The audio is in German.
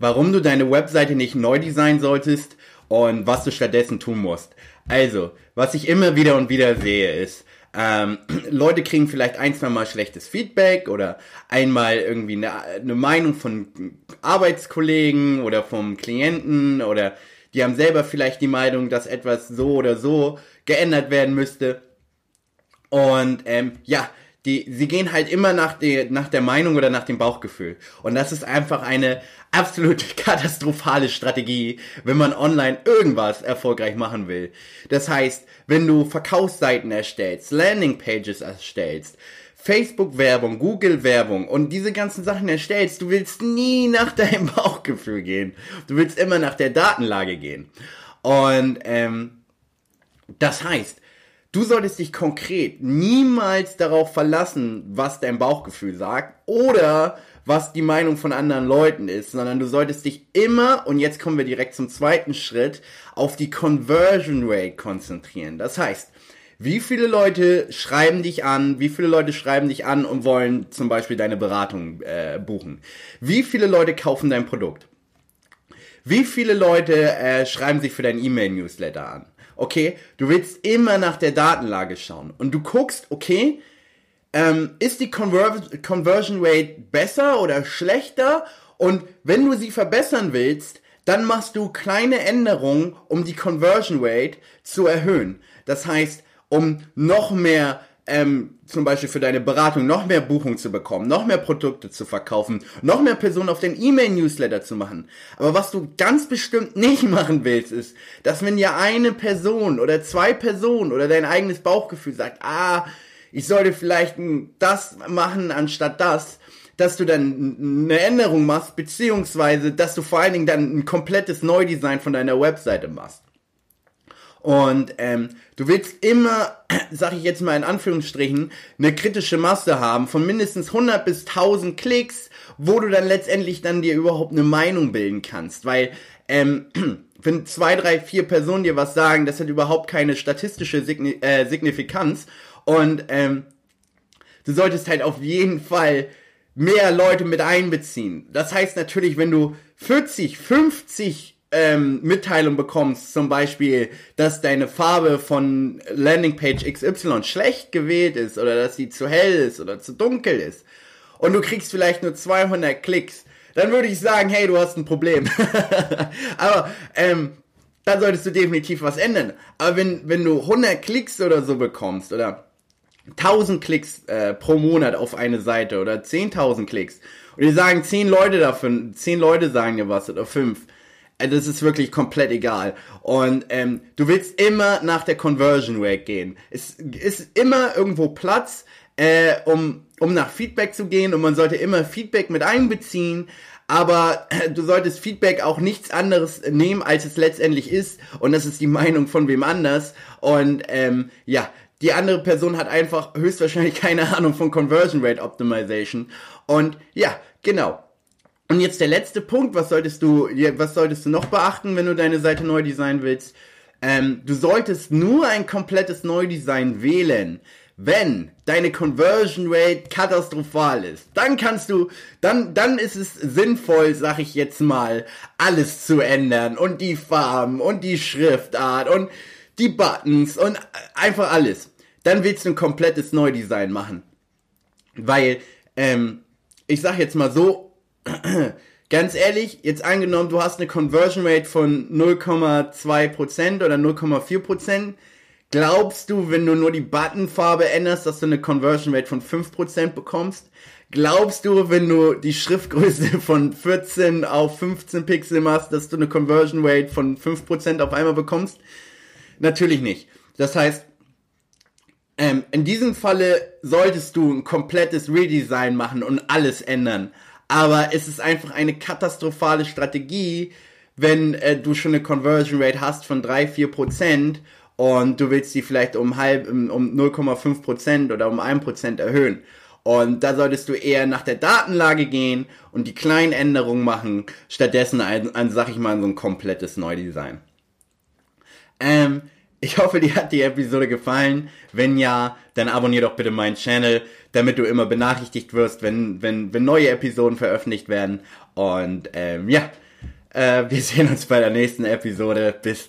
warum du deine Webseite nicht neu designen solltest und was du stattdessen tun musst. Also, was ich immer wieder und wieder sehe ist, ähm, Leute kriegen vielleicht ein, zwei Mal schlechtes Feedback oder einmal irgendwie eine, eine Meinung von Arbeitskollegen oder vom Klienten oder die haben selber vielleicht die Meinung, dass etwas so oder so geändert werden müsste. Und ähm, ja, die, sie gehen halt immer nach, die, nach der Meinung oder nach dem Bauchgefühl. Und das ist einfach eine absolut katastrophale Strategie, wenn man online irgendwas erfolgreich machen will. Das heißt, wenn du Verkaufsseiten erstellst, Landingpages erstellst, Facebook-Werbung, Google-Werbung und diese ganzen Sachen erstellst, du willst nie nach deinem Bauchgefühl gehen. Du willst immer nach der Datenlage gehen. Und ähm, das heißt, Du solltest dich konkret niemals darauf verlassen, was dein Bauchgefühl sagt oder was die Meinung von anderen Leuten ist, sondern du solltest dich immer, und jetzt kommen wir direkt zum zweiten Schritt, auf die Conversion Rate konzentrieren. Das heißt, wie viele Leute schreiben dich an? Wie viele Leute schreiben dich an und wollen zum Beispiel deine Beratung äh, buchen? Wie viele Leute kaufen dein Produkt? Wie viele Leute äh, schreiben sich für dein E-Mail-Newsletter an? Okay, du willst immer nach der Datenlage schauen und du guckst, okay, ähm, ist die Conver Conversion Rate besser oder schlechter? Und wenn du sie verbessern willst, dann machst du kleine Änderungen, um die Conversion Rate zu erhöhen. Das heißt, um noch mehr ähm, zum Beispiel für deine Beratung noch mehr Buchungen zu bekommen, noch mehr Produkte zu verkaufen, noch mehr Personen auf den E-Mail-Newsletter zu machen. Aber was du ganz bestimmt nicht machen willst, ist, dass wenn dir eine Person oder zwei Personen oder dein eigenes Bauchgefühl sagt, ah, ich sollte vielleicht das machen anstatt das, dass du dann eine Änderung machst, beziehungsweise, dass du vor allen Dingen dann ein komplettes Neudesign von deiner Webseite machst. Und ähm, du willst immer, sag ich jetzt mal in Anführungsstrichen, eine kritische Masse haben von mindestens 100 bis 1000 Klicks, wo du dann letztendlich dann dir überhaupt eine Meinung bilden kannst. Weil ähm, wenn zwei, drei, vier Personen dir was sagen, das hat überhaupt keine statistische Signi äh, Signifikanz. Und ähm, du solltest halt auf jeden Fall mehr Leute mit einbeziehen. Das heißt natürlich, wenn du 40, 50 ähm, Mitteilung bekommst, zum Beispiel, dass deine Farbe von Landingpage XY schlecht gewählt ist oder dass sie zu hell ist oder zu dunkel ist und du kriegst vielleicht nur 200 Klicks, dann würde ich sagen, hey, du hast ein Problem. Aber ähm, da solltest du definitiv was ändern. Aber wenn, wenn du 100 Klicks oder so bekommst oder 1000 Klicks äh, pro Monat auf eine Seite oder 10.000 Klicks und die sagen 10 Leute davon, 10 Leute sagen dir was oder 5, äh, das ist wirklich komplett egal. Und ähm, du willst immer nach der Conversion Rate gehen. Es ist immer irgendwo Platz, äh, um, um nach Feedback zu gehen und man sollte immer Feedback mit einbeziehen. Aber äh, du solltest Feedback auch nichts anderes nehmen, als es letztendlich ist. Und das ist die Meinung von wem anders. Und ähm, ja, die andere Person hat einfach höchstwahrscheinlich keine Ahnung von Conversion Rate Optimization. Und ja, genau. Und jetzt der letzte Punkt, was solltest du, was solltest du noch beachten, wenn du deine Seite neu designen willst? Ähm, du solltest nur ein komplettes Neudesign wählen, wenn deine Conversion Rate katastrophal ist. Dann kannst du, dann, dann ist es sinnvoll, sag ich jetzt mal, alles zu ändern und die Farben und die Schriftart und die Buttons und einfach alles. Dann willst du ein komplettes Neudesign machen. Weil, ähm, ich sag jetzt mal so, ganz ehrlich, jetzt angenommen, du hast eine Conversion Rate von 0,2% oder 0,4%, glaubst du, wenn du nur die Buttonfarbe änderst, dass du eine Conversion Rate von 5% bekommst? Glaubst du, wenn du die Schriftgröße von 14 auf 15 Pixel machst, dass du eine Conversion Rate von 5% auf einmal bekommst? Natürlich nicht. Das heißt, ähm, in diesem Falle solltest du ein komplettes Redesign machen und alles ändern. Aber es ist einfach eine katastrophale Strategie, wenn äh, du schon eine Conversion Rate hast von 3, 4 Prozent und du willst die vielleicht um halb, um 0,5 Prozent oder um 1 Prozent erhöhen. Und da solltest du eher nach der Datenlage gehen und die kleinen Änderungen machen, stattdessen ein, ein sag ich mal, so ein komplettes Neudesign. Ähm, ich hoffe, dir hat die Episode gefallen. Wenn ja, dann abonnier doch bitte meinen Channel, damit du immer benachrichtigt wirst, wenn, wenn, wenn neue Episoden veröffentlicht werden. Und ähm, ja, Äh, wir sehen uns bei der nächsten Episode. Bis dann.